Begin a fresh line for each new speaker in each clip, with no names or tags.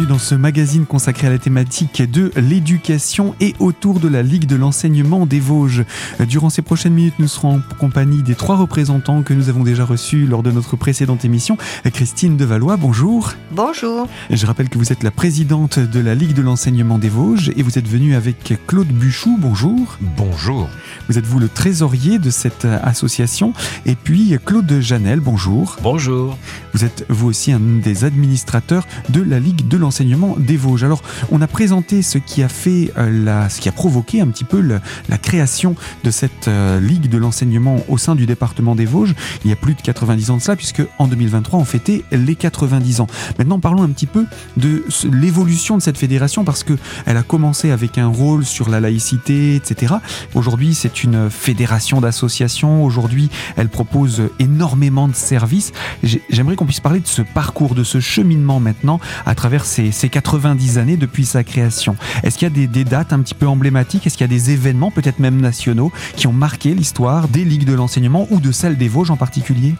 bienvenue dans ce magazine consacré à la thématique de l'éducation et autour de la Ligue de l'enseignement des Vosges. Durant ces prochaines minutes, nous serons en compagnie des trois représentants que nous avons déjà reçus lors de notre précédente émission. Christine Devalois, bonjour.
Bonjour.
Je rappelle que vous êtes la présidente de la Ligue de l'enseignement des Vosges et vous êtes venue avec Claude Buchou, bonjour.
Bonjour.
Vous êtes vous le trésorier de cette association et puis Claude Janel, bonjour.
Bonjour.
Vous êtes vous aussi un des administrateurs de la Ligue de l'enseignement des Vosges. Alors, on a présenté ce qui a fait euh, la, ce qui a provoqué un petit peu la création de cette euh, Ligue de l'enseignement au sein du département des Vosges. Il y a plus de 90 ans de cela, puisque en 2023, on fêtait les 90 ans. Maintenant, parlons un petit peu de l'évolution de cette fédération, parce que elle a commencé avec un rôle sur la laïcité, etc. Aujourd'hui, c'est une fédération d'associations. Aujourd'hui, elle propose énormément de services. J'aimerais qu'on puisse parler de ce parcours, de ce cheminement maintenant à travers ces, 90 années depuis sa création. Est-ce qu'il y a des, dates un petit peu emblématiques? Est-ce qu'il y a des événements, peut-être même nationaux, qui ont marqué l'histoire des ligues de l'enseignement ou de celle des Vosges en particulier?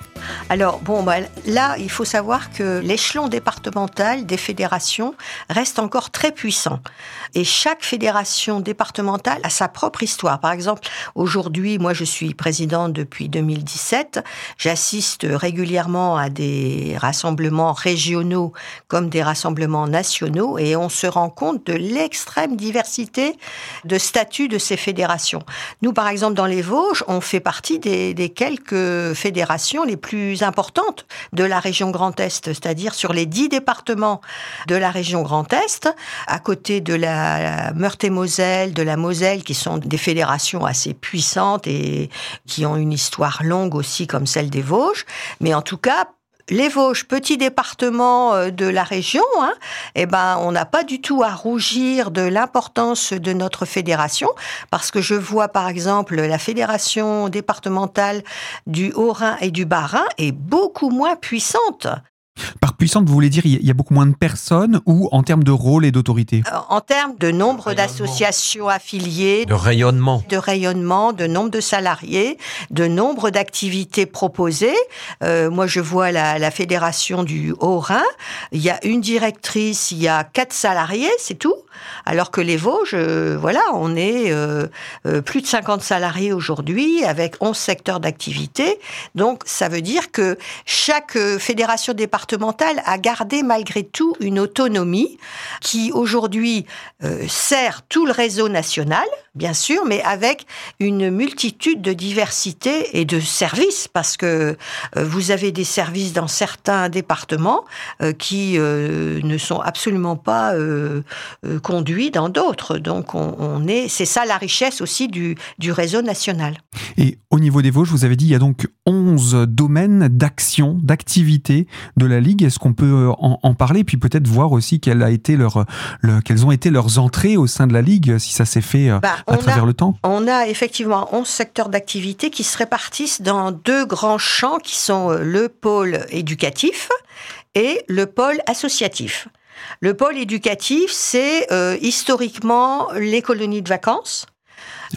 Alors, bon, bah, là, il faut savoir que l'échelon départemental des fédérations reste encore très puissant. Et chaque fédération départementale a sa propre histoire. Par exemple, aujourd'hui, moi, je suis présidente depuis 2017. J'assiste régulièrement à des rassemblements régionaux comme des rassemblements nationaux et on se rend compte de l'extrême diversité de statuts de ces fédérations. Nous, par exemple, dans les Vosges, on fait partie des, quelques fédérations les plus importantes de la région Grand Est, c'est-à-dire sur les dix départements de la région Grand Est, à côté de la Meurthe-et-Moselle, de la Moselle, qui sont des fédérations assez puissantes et qui ont une histoire longue aussi comme celle des Vosges. Mais en tout cas, les Vosges, petit département euh, de la région, hein, eh ben, on n'a pas du tout à rougir de l'importance de notre fédération, parce que je vois par exemple la fédération départementale du Haut-Rhin et du Bas-Rhin est beaucoup moins puissante.
Par puissante, vous voulez dire il y a beaucoup moins de personnes ou en termes de rôle et d'autorité?
Euh, En termes de nombre d'associations affiliées,
de rayonnement,
de rayonnement, de nombre de salariés, de nombre d'activités proposées. Euh, moi, je vois la, la fédération du Haut-Rhin. Il y a une directrice, il y a quatre salariés, c'est tout? Alors que les Vosges, euh, voilà, on est euh, euh, plus de 50 salariés aujourd'hui avec 11 secteurs d'activité. Donc ça veut dire que chaque fédération départementale a gardé malgré tout une autonomie qui aujourd'hui sert tout le réseau national, bien sûr, mais avec une multitude de diversités et de services parce que vous avez des services dans certains départements qui ne sont absolument pas conduit dans d'autres. Donc on, est, c'est ça la richesse aussi du, du réseau national.
Et au niveau des Vosges, vous avez dit il y a donc 11 domaines d'action, d'activité de la Ligue. Est-ce qu'on peut euh, en, parler Puis peut-être voir aussi quelle a été leur, quelles ont été leurs entrées au sein de la Ligue, si ça s'est fait euh, bah, à travers le temps
On a effectivement 11 secteurs d'activité qui se répartissent dans deux grands champs qui sont euh, le pôle éducatif et le pôle associatif. Le pôle éducatif, c'est euh, historiquement les colonies de vacances.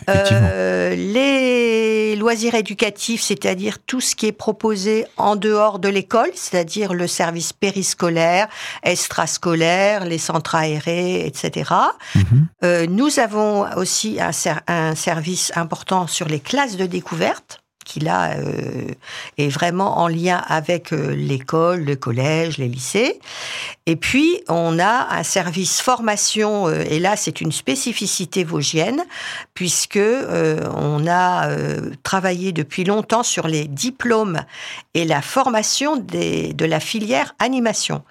Euh, les loisirs éducatifs, c'est-à-dire tout ce qui est proposé en dehors de l'école, c'est-à-dire le service périscolaire, extrascolaire, les centres aérés, etc. Mhm. Euh, nous avons aussi un service important sur les classes de découverte qui là euh, est vraiment en lien avec euh, l'école, le collège, les lycées. Et puis on a un service formation euh, et là c'est une spécificité vosgienne puisque on a travaillé depuis longtemps sur les diplômes et la formation des, de la filière animation.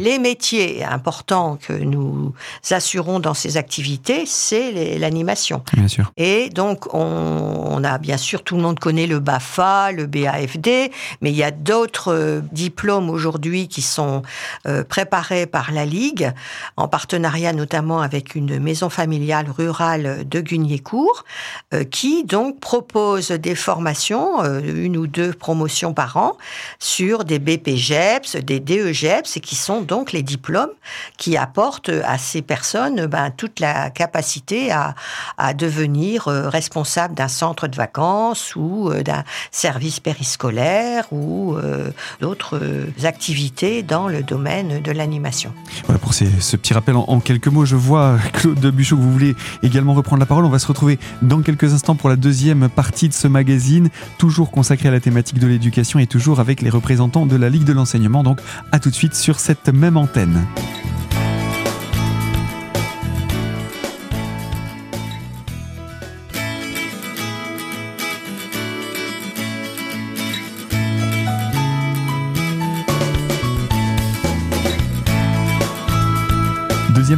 Les métiers importants que nous assurons dans ces activités, c'est l'animation.
Bien sûr.
Et donc, on, a bien sûr, tout le monde connaît le BAFA, le BAFD, mais il y a d'autres euh, diplômes aujourd'hui qui sont euh, préparés par la Ligue, en partenariat notamment avec une maison familiale rurale de Guignécourt, euh, qui donc propose des formations, une ou deux promotions par an, sur des BPGEPS, des DEGEPS, et qui sont donc les diplômes qui apportent à ces personnes ben, toute la capacité à, à devenir responsable d'un centre de vacances ou ou d'un service périscolaire ou d'autres activités dans le domaine de l'animation.
Voilà pour ce petit rappel en, quelques mots. Je vois, Claude Buchot, que vous voulez également reprendre la parole. On va se retrouver dans quelques instants pour la deuxième partie de ce magazine, toujours consacré à la thématique de l'éducation et toujours avec les représentants de la Ligue de l'enseignement. Donc à tout de suite sur cette même antenne.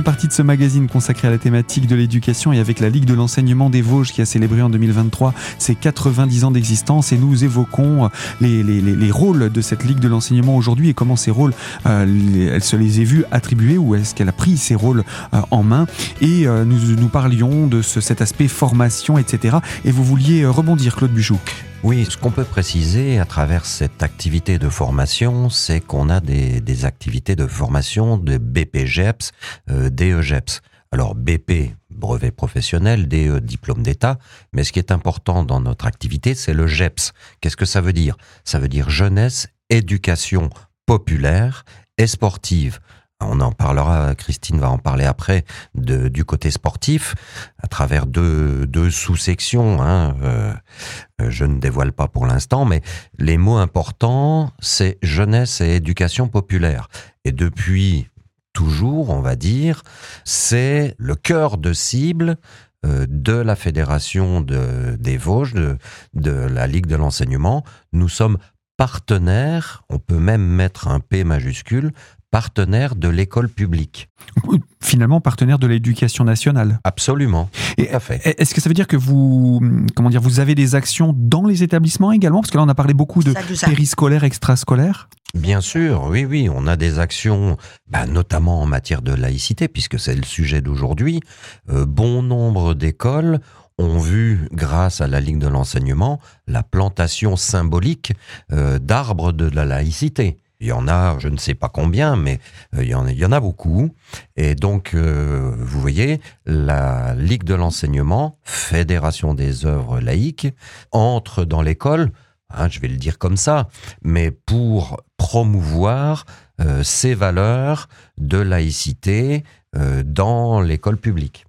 Deuxième ce magazine consacré à la thématique de l'éducation et avec la Ligue de l'enseignement des Vosges qui a célébré en 2023 ses 90 ans d'existence et nous évoquons les, les, les, rôles de cette Ligue de l'enseignement aujourd'hui et comment ces rôles, euh, elle se les est vues attribués ou est-ce qu'elle a pris ces rôles euh, en main et euh, nous, nous parlions de ce, cet aspect formation, etc. Et vous vouliez rebondir, Claude Buchou
oui, ce qu'on peut préciser à travers cette activité de formation, c'est qu'on a des, des, activités de formation de BPGEPS, euh, DEGEPS. Alors BP, brevet professionnel, DE, diplôme d'État, mais ce qui est important dans notre activité, c'est le GEPS. Qu'est-ce que ça veut dire? Ça veut dire jeunesse, éducation populaire et sportive on en parlera, Christine va en parler après, de, du côté sportif, à travers deux, deux sous-sections. Hein, euh, je ne dévoile pas pour l'instant, mais les mots importants, c'est jeunesse et éducation populaire. Et depuis toujours, on va dire, c'est le cœur de cible euh, de la Fédération de, des Vosges, de la Ligue de l'enseignement. Nous sommes partenaires, on peut même mettre un P majuscule, partenaire de l'école publique.
Finalement, partenaire de l'éducation nationale.
Absolument.
Et Est-ce que ça veut dire que vous, comment dire, vous avez des actions dans les établissements également? Parce que là, on a parlé beaucoup de périscolaire, extrascolaire.
Bien sûr, oui, oui, on a des actions, bah, notamment en matière de laïcité, puisque c'est le sujet d'aujourd'hui. Euh, bon nombre d'écoles ont vu, grâce à la Ligue de l'enseignement, la plantation symbolique euh, d'arbres de la laïcité. Il y en a, je ne sais pas combien, mais euh, il y en, a beaucoup. Et donc, euh, vous voyez, la Ligue de l'enseignement, Fédération des œuvres laïques, entre dans l'école, hein, je vais le dire comme ça, mais pour promouvoir euh, ces valeurs de laïcité dans l'école publique.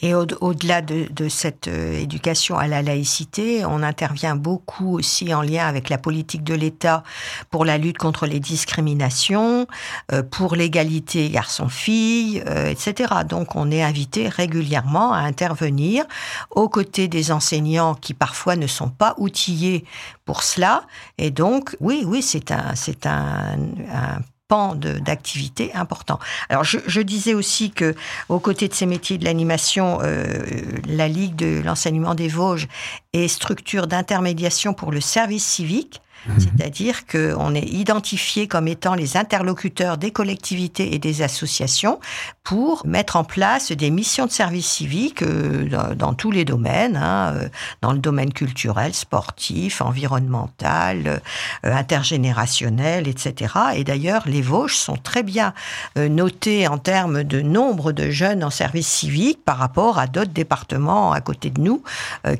Et au-delà de, cette euh, éducation à la laïcité, on intervient beaucoup aussi en lien avec la politique de l'État pour la lutte contre les discriminations, euh, pour l'égalité garçon-fille, euh, etc. Donc on est invité régulièrement à intervenir aux côtés des enseignants qui parfois ne sont pas outillés pour cela. Et donc, oui, oui, c'est un, un d'activité important. Alors je, je, disais aussi que aux côtés de ces métiers de l'animation, euh, la Ligue de l'enseignement des Vosges est structure d'intermédiation pour le service civique. Mhm. C'est-à-dire qu'on est identifié comme étant les interlocuteurs des collectivités et des associations pour mettre en place des missions de service civique euh, dans, tous les domaines, hein, euh, dans le domaine culturel, sportif, environnemental, euh, intergénérationnel, etc. Et d'ailleurs, les Vosges sont très bien notés en termes de nombre de jeunes en service civique par rapport à d'autres départements à côté de nous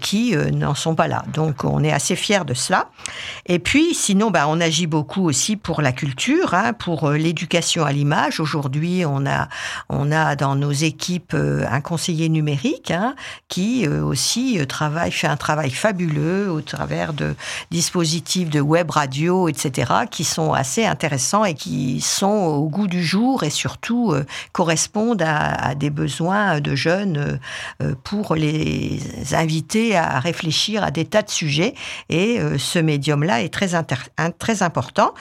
qui n'en sont pas là. Donc, on est assez fiers de cela. Et puis, puis, sinon, bah, on agit beaucoup aussi pour la culture, hein, pour euh, l'éducation à l'image. Aujourd'hui, on a, dans nos équipes euh, un conseiller numérique hein, qui euh, aussi fait un travail fabuleux au travers de dispositifs de web radio, etc., qui sont assez intéressants et qui sont au goût du jour et surtout correspondent à, à, des besoins de jeunes pour les inviter à réfléchir à des tas de sujets. Et ce médium-là est très très, important.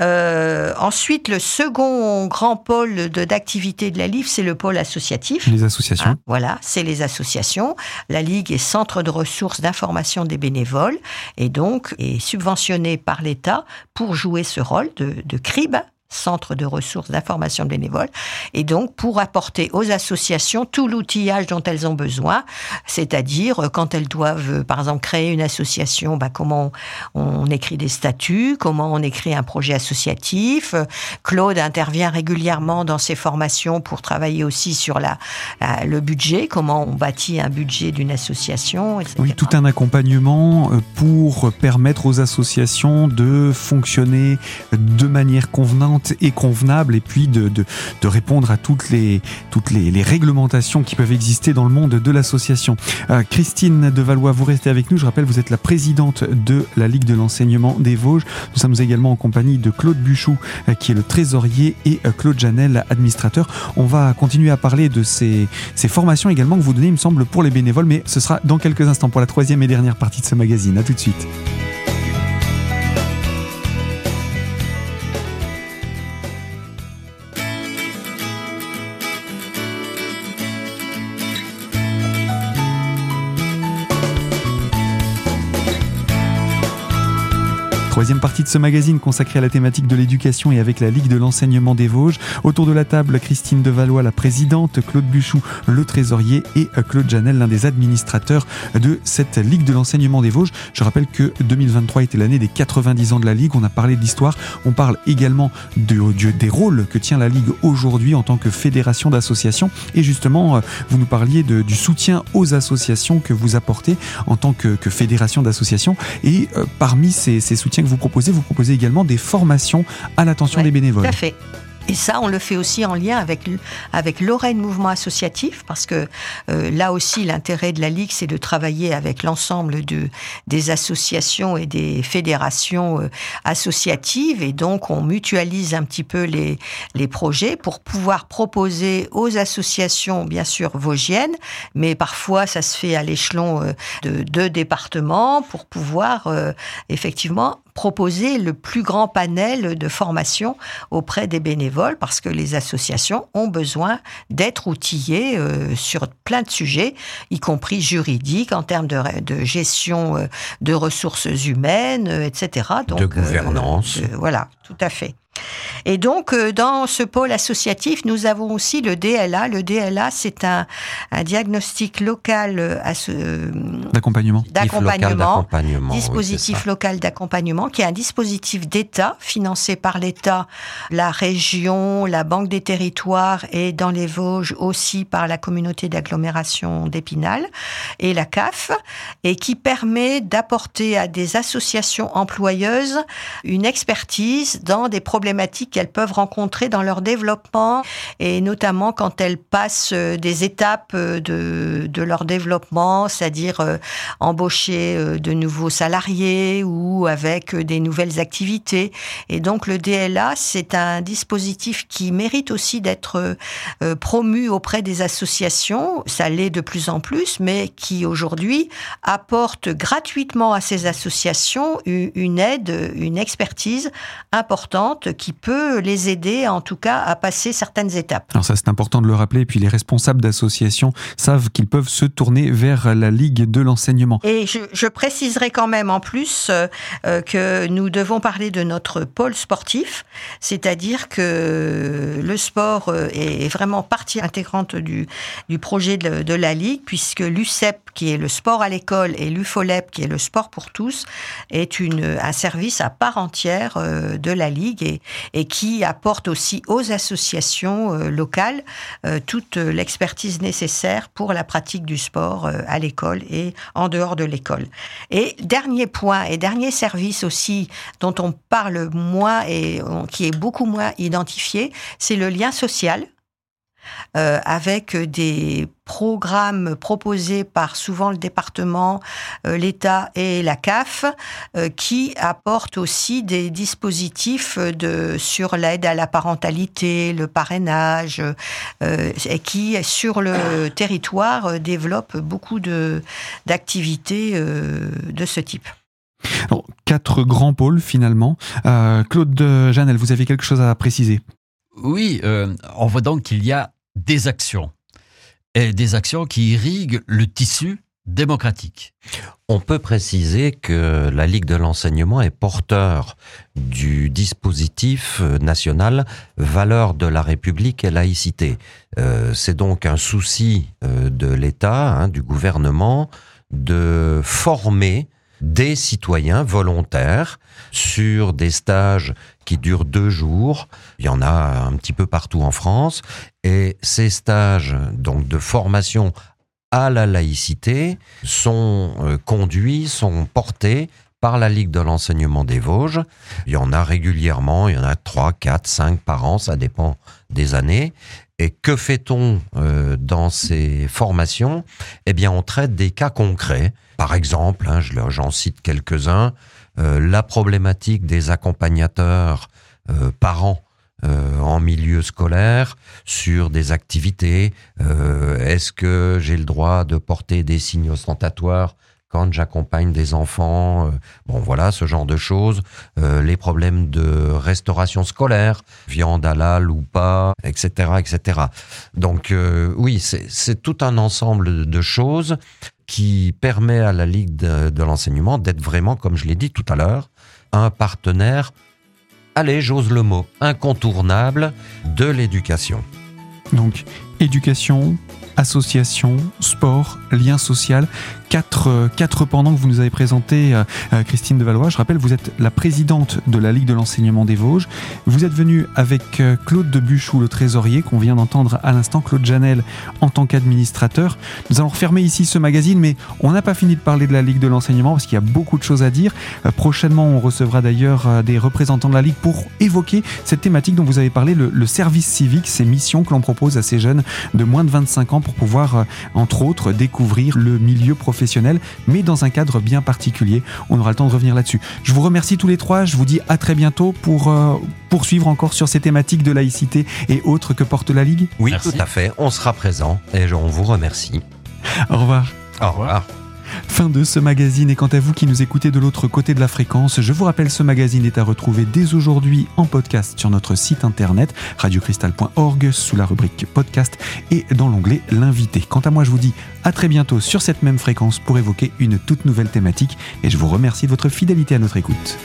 Euh, ensuite, le second grand pôle d'activité de, la Ligue, c'est le pôle associatif.
Les associations. Hein,
voilà, c'est les associations. La Ligue est centre de ressources d'information des bénévoles et donc est subventionnée par l'État pour jouer ce rôle de, de CRIB, centre de ressources d'information bénévole, et donc pour apporter aux associations tout l'outillage dont elles ont besoin, c'est-à-dire euh, quand elles doivent, euh, par exemple, créer une association, bah, comment on, écrit des statuts, comment on écrit un projet associatif. Claude intervient régulièrement dans ses formations pour travailler aussi sur la, le budget, comment on bâtit un budget d'une association, etc.
Oui, tout un accompagnement euh, pour permettre aux associations de fonctionner de manière convenante et convenable et puis de, de, de répondre à toutes les, toutes les, réglementations qui peuvent exister dans le monde de l'association. Euh, Christine Devalois, vous restez avec nous. Je rappelle, vous êtes la présidente de la Ligue de l'enseignement des Vosges. Nous sommes également en compagnie de Claude Buchou, euh, qui est le trésorier, et euh, Claude Janel, administrateur. On va continuer à parler de ces, ces formations également que vous donnez, il me semble, pour les bénévoles, mais ce sera dans quelques instants pour la troisième et dernière partie de ce magazine. À tout de suite. Troisième partie de ce magazine consacré à la thématique de l'éducation et avec la Ligue de l'enseignement des Vosges. Autour de la table, Christine Devalois, la présidente, Claude Buchou, le trésorier et Claude Janel, l'un des administrateurs de cette Ligue de l'enseignement des Vosges. Je rappelle que 2023 était l'année des 90 ans de la Ligue. On a parlé de l'histoire. On parle également de, des rôles que tient la Ligue aujourd'hui en tant que fédération d'associations. Et justement, vous nous parliez du soutien aux associations que vous apportez en tant que, fédération d'associations. Et euh, parmi ces, soutiens proposez, vous proposez également des formations à l'attention des bénévoles.
Tout à fait. Et ça, on le fait aussi en lien avec, avec Lorraine Mouvement Associatif, parce que euh, là aussi, l'intérêt de la Ligue, c'est de travailler avec l'ensemble de, des associations et des fédérations euh, associatives. Et donc, on mutualise un petit peu les, les projets pour pouvoir proposer aux associations, bien sûr, vosgiennes, mais parfois, ça se fait à l'échelon euh, de deux départements pour pouvoir effectivement proposer le plus grand panel de formation auprès des bénévoles parce que les associations ont besoin d'être outillées euh, sur plein de sujets, y compris juridiques, en termes de, de gestion euh, de ressources humaines, euh, etc.
Donc, de gouvernance.
voilà, tout à fait. Et donc, euh, dans ce pôle associatif, nous avons aussi le DLA. Le DLA, c'est un, un, diagnostic local euh, euh,
d'accompagnement,
d'accompagnement, dispositif local d'accompagnement, qui est un dispositif d'État financé par l'État, la région, la Banque des territoires et dans les Vosges aussi par la communauté d'agglomération d'Épinal et la CAF, et qui permet d'apporter à des associations employeuses une expertise dans des problèmes problématiques qu'elles peuvent rencontrer dans leur développement et notamment quand elles passent euh, des étapes euh, de, leur développement, c'est-à-dire euh, embaucher de nouveaux salariés ou avec des nouvelles activités. Et donc le DLA, c'est un dispositif qui mérite aussi d'être promu auprès des associations. Ça l'est de plus en plus, mais qui aujourd'hui apporte gratuitement à ces associations une aide, une expertise importante qui peut les aider, en tout cas, à passer certaines étapes.
Alors ça, c'est important de le rappeler. Et puis les responsables d'associations savent qu'ils peuvent se tourner vers la Ligue de l'enseignement.
Et je, je, préciserai quand même en plus euh, euh, que nous devons parler de notre pôle sportif, c'est-à-dire que le sport euh, est vraiment partie intégrante du, du projet de, de la Ligue, puisque l'UCEP, qui est le sport à l'école, et l'UFOLEP, qui est le sport pour tous, est une, un service à part entière de la Ligue. Et, et qui apporte aussi aux associations euh, locales euh, toute l'expertise nécessaire pour la pratique du sport euh, à l'école et en dehors de l'école. Et dernier point et dernier service aussi dont on parle moins et qui est beaucoup moins identifié, c'est le lien social euh, avec des programmes proposés par souvent le département, euh, l'État et la CAF, euh, qui apportent aussi des dispositifs sur l'aide à la parentalité, le parrainage, et qui, sur le territoire, développent beaucoup d'activités de, ce type.
quatre grands pôles finalement. Claude Janel, vous avez quelque chose à préciser?
Oui, euh, on voit donc qu'il y a des actions. Et des actions qui irriguent le tissu démocratique.
On peut préciser que la Ligue de l'enseignement est porteur du dispositif national Valeurs de la République et laïcité. Euh, c'est donc un souci euh, de l'État, hein, du gouvernement, de former des citoyens volontaires sur des stages qui durent deux jours. Il y en a un petit peu partout en France. Et ces stages donc de formation à la laïcité sont euh, conduits, sont portés par la Ligue de l'enseignement des Vosges. Il y en a régulièrement, il y en a trois, quatre, cinq par an, ça dépend des années. Et que fait-on euh, dans ces formations? Eh bien, on traite des cas concrets. Par exemple, hein, j'en cite quelques-uns, euh, la problématique des accompagnateurs parents euh, en milieu scolaire sur des activités. Est-ce que j'ai le droit de porter des signes ostentatoires quand j'accompagne des enfants, euh, bon voilà ce genre de choses, les problèmes de restauration scolaire, viande halal ou pas, etc., etc. Donc oui, c'est tout un ensemble de choses qui permet à la Ligue de l'enseignement d'être vraiment, comme je l'ai dit tout à l'heure, un partenaire allez, j'ose le mot, incontournable de l'éducation.
Donc, éducation, association, sport, lien social, quatre, euh, quatre pendants que vous nous avez présentés, euh, euh, Christine de Valois. Je rappelle, vous êtes la présidente de la Ligue de l'enseignement des Vosges. Vous êtes venue avec Claude de Buchou, le trésorier, qu'on vient d'entendre à l'instant, Claude Janel en tant qu'administrateur. Nous allons refermer ici ce magazine, mais on n'a pas fini de parler de la Ligue de l'enseignement parce qu'il y a beaucoup de choses à dire. Prochainement, on recevra d'ailleurs des représentants de la Ligue pour évoquer cette thématique dont vous avez parlé, le service civique, ces missions que l'on propose à ces jeunes de moins de 25 ans pour pouvoir, entre autres, découvrir le milieu professionnel mais dans un cadre bien particulier. On aura le temps de revenir là-dessus. Je vous remercie tous les trois. Je vous dis à très bientôt pour euh, poursuivre encore sur ces thématiques de laïcité et autres que porte la Ligue.
Oui, tout à fait. On sera présent et on vous remercie.
Au revoir.
Au revoir.
Fin de ce magazine et quant à vous qui nous écoutez de l'autre côté de la fréquence, je vous rappelle ce magazine est à retrouver dès aujourd'hui en podcast sur notre site internet radiocristal.org sous la rubrique podcast et dans l'onglet l'invité. Quant à moi, je vous dis à très bientôt sur cette même fréquence pour évoquer une toute nouvelle thématique et je vous remercie de votre fidélité à notre écoute.